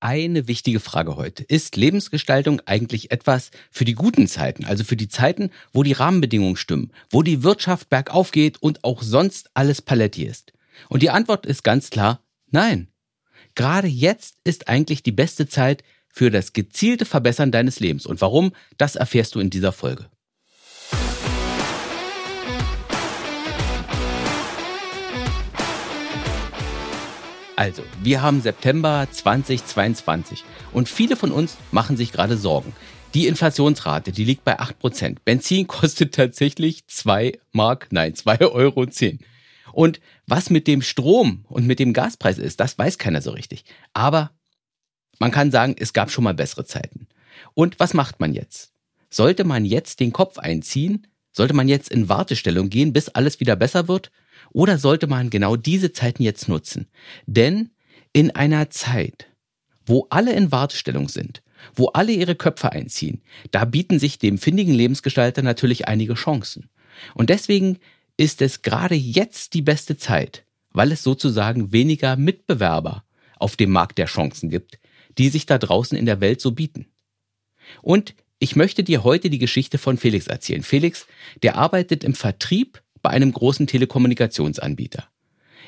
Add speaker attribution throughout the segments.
Speaker 1: eine wichtige Frage heute. Ist Lebensgestaltung eigentlich etwas für die guten Zeiten, also für die Zeiten, wo die Rahmenbedingungen stimmen, wo die Wirtschaft bergauf geht und auch sonst alles paletti ist? Und die Antwort ist ganz klar, nein. Gerade jetzt ist eigentlich die beste Zeit für das gezielte Verbessern deines Lebens. Und warum, das erfährst du in dieser Folge. Also, wir haben September 2022 und viele von uns machen sich gerade Sorgen. Die Inflationsrate, die liegt bei 8%. Benzin kostet tatsächlich 2 Mark, nein, 2,10 Euro. Und was mit dem Strom und mit dem Gaspreis ist, das weiß keiner so richtig. Aber man kann sagen, es gab schon mal bessere Zeiten. Und was macht man jetzt? Sollte man jetzt den Kopf einziehen? Sollte man jetzt in Wartestellung gehen, bis alles wieder besser wird? Oder sollte man genau diese Zeiten jetzt nutzen? Denn in einer Zeit, wo alle in Wartestellung sind, wo alle ihre Köpfe einziehen, da bieten sich dem findigen Lebensgestalter natürlich einige Chancen. Und deswegen ist es gerade jetzt die beste Zeit, weil es sozusagen weniger Mitbewerber auf dem Markt der Chancen gibt, die sich da draußen in der Welt so bieten. Und ich möchte dir heute die Geschichte von Felix erzählen. Felix, der arbeitet im Vertrieb bei einem großen Telekommunikationsanbieter.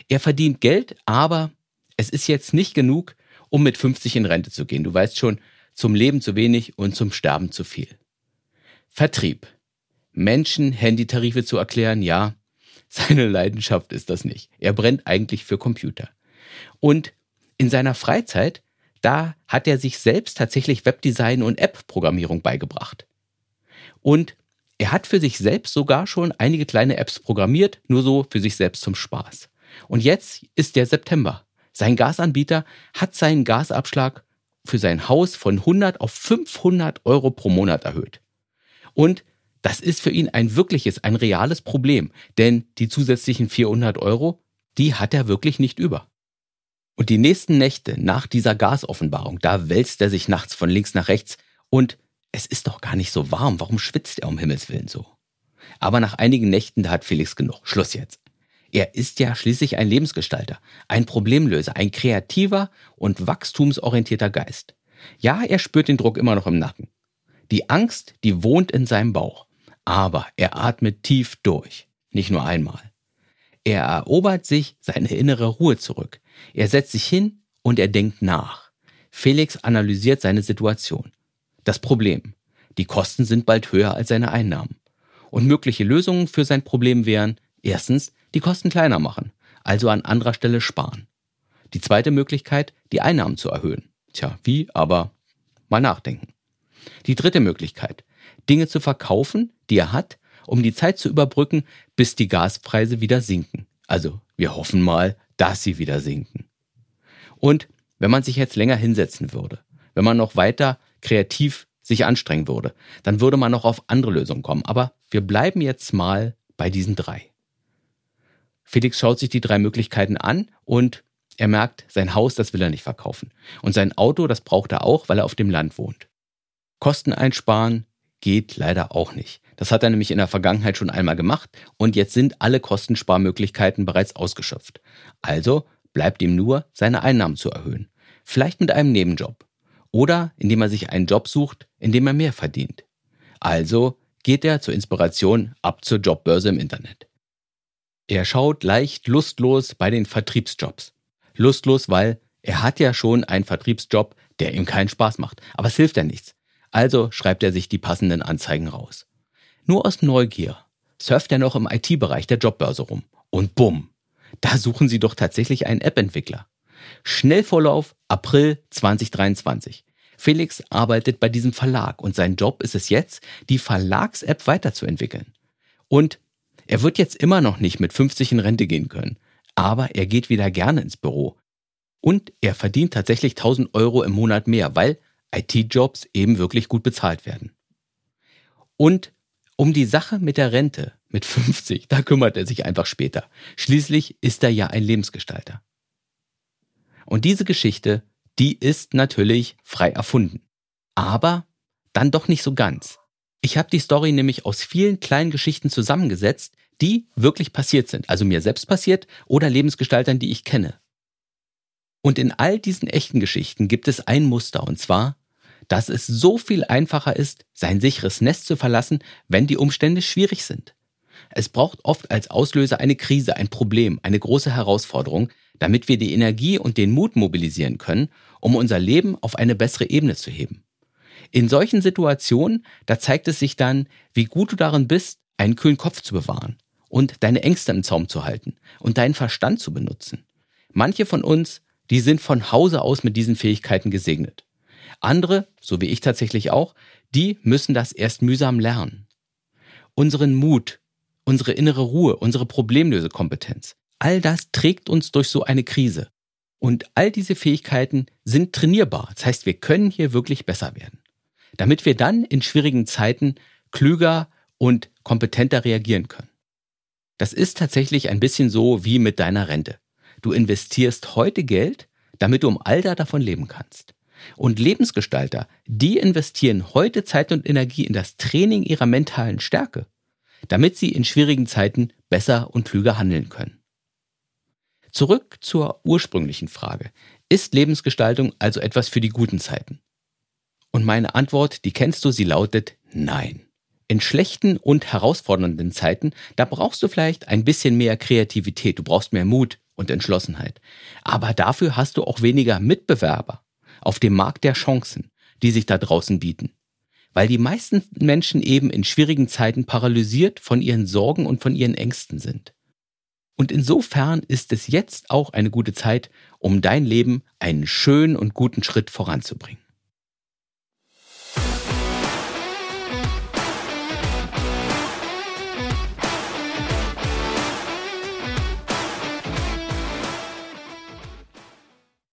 Speaker 1: Er verdient Geld, aber es ist jetzt nicht genug, um mit 50 in Rente zu gehen. Du weißt schon, zum Leben zu wenig und zum Sterben zu viel. Vertrieb. Menschen Handytarife zu erklären, ja, seine Leidenschaft ist das nicht. Er brennt eigentlich für Computer. Und in seiner Freizeit, da hat er sich selbst tatsächlich Webdesign und App-Programmierung beigebracht. Und er hat für sich selbst sogar schon einige kleine Apps programmiert, nur so für sich selbst zum Spaß. Und jetzt ist der September. Sein Gasanbieter hat seinen Gasabschlag für sein Haus von 100 auf 500 Euro pro Monat erhöht. Und das ist für ihn ein wirkliches, ein reales Problem, denn die zusätzlichen 400 Euro, die hat er wirklich nicht über. Und die nächsten Nächte nach dieser Gasoffenbarung, da wälzt er sich nachts von links nach rechts und es ist doch gar nicht so warm, warum schwitzt er um Himmels willen so? Aber nach einigen Nächten, da hat Felix genug. Schluss jetzt. Er ist ja schließlich ein Lebensgestalter, ein Problemlöser, ein kreativer und wachstumsorientierter Geist. Ja, er spürt den Druck immer noch im Nacken. Die Angst, die wohnt in seinem Bauch. Aber er atmet tief durch. Nicht nur einmal. Er erobert sich seine innere Ruhe zurück. Er setzt sich hin und er denkt nach. Felix analysiert seine Situation. Das Problem. Die Kosten sind bald höher als seine Einnahmen. Und mögliche Lösungen für sein Problem wären, erstens, die Kosten kleiner machen, also an anderer Stelle sparen. Die zweite Möglichkeit, die Einnahmen zu erhöhen. Tja, wie, aber mal nachdenken. Die dritte Möglichkeit, Dinge zu verkaufen, die er hat, um die Zeit zu überbrücken, bis die Gaspreise wieder sinken. Also wir hoffen mal, dass sie wieder sinken. Und wenn man sich jetzt länger hinsetzen würde, wenn man noch weiter kreativ sich anstrengen würde, dann würde man noch auf andere Lösungen kommen. Aber wir bleiben jetzt mal bei diesen drei. Felix schaut sich die drei Möglichkeiten an und er merkt, sein Haus, das will er nicht verkaufen. Und sein Auto, das braucht er auch, weil er auf dem Land wohnt. Kosten einsparen geht leider auch nicht. Das hat er nämlich in der Vergangenheit schon einmal gemacht und jetzt sind alle Kostensparmöglichkeiten bereits ausgeschöpft. Also bleibt ihm nur, seine Einnahmen zu erhöhen. Vielleicht mit einem Nebenjob oder indem er sich einen Job sucht, in dem er mehr verdient. Also geht er zur Inspiration ab zur Jobbörse im Internet. Er schaut leicht lustlos bei den Vertriebsjobs. Lustlos, weil er hat ja schon einen Vertriebsjob, der ihm keinen Spaß macht. Aber es hilft ja nichts. Also schreibt er sich die passenden Anzeigen raus. Nur aus Neugier surft er noch im IT-Bereich der Jobbörse rum. Und bumm, da suchen sie doch tatsächlich einen App-Entwickler. Schnellvorlauf April 2023. Felix arbeitet bei diesem Verlag und sein Job ist es jetzt, die Verlags-App weiterzuentwickeln. Und er wird jetzt immer noch nicht mit 50 in Rente gehen können, aber er geht wieder gerne ins Büro. Und er verdient tatsächlich 1000 Euro im Monat mehr, weil IT-Jobs eben wirklich gut bezahlt werden. Und um die Sache mit der Rente mit 50, da kümmert er sich einfach später. Schließlich ist er ja ein Lebensgestalter. Und diese Geschichte, die ist natürlich frei erfunden. Aber dann doch nicht so ganz. Ich habe die Story nämlich aus vielen kleinen Geschichten zusammengesetzt, die wirklich passiert sind. Also mir selbst passiert oder Lebensgestaltern, die ich kenne. Und in all diesen echten Geschichten gibt es ein Muster, und zwar, dass es so viel einfacher ist, sein sicheres Nest zu verlassen, wenn die Umstände schwierig sind. Es braucht oft als Auslöser eine Krise, ein Problem, eine große Herausforderung, damit wir die Energie und den Mut mobilisieren können, um unser Leben auf eine bessere Ebene zu heben. In solchen Situationen, da zeigt es sich dann, wie gut du darin bist, einen kühlen Kopf zu bewahren und deine Ängste im Zaum zu halten und deinen Verstand zu benutzen. Manche von uns, die sind von Hause aus mit diesen Fähigkeiten gesegnet. Andere, so wie ich tatsächlich auch, die müssen das erst mühsam lernen. Unseren Mut, unsere innere Ruhe, unsere Problemlösekompetenz, all das trägt uns durch so eine Krise. Und all diese Fähigkeiten sind trainierbar. Das heißt, wir können hier wirklich besser werden. Damit wir dann in schwierigen Zeiten klüger und kompetenter reagieren können. Das ist tatsächlich ein bisschen so wie mit deiner Rente. Du investierst heute Geld, damit du im Alter davon leben kannst. Und Lebensgestalter, die investieren heute Zeit und Energie in das Training ihrer mentalen Stärke, damit sie in schwierigen Zeiten besser und klüger handeln können. Zurück zur ursprünglichen Frage. Ist Lebensgestaltung also etwas für die guten Zeiten? Und meine Antwort, die kennst du, sie lautet Nein. In schlechten und herausfordernden Zeiten, da brauchst du vielleicht ein bisschen mehr Kreativität, du brauchst mehr Mut und Entschlossenheit. Aber dafür hast du auch weniger Mitbewerber auf dem Markt der Chancen, die sich da draußen bieten. Weil die meisten Menschen eben in schwierigen Zeiten paralysiert von ihren Sorgen und von ihren Ängsten sind. Und insofern ist es jetzt auch eine gute Zeit, um dein Leben einen schönen und guten Schritt voranzubringen.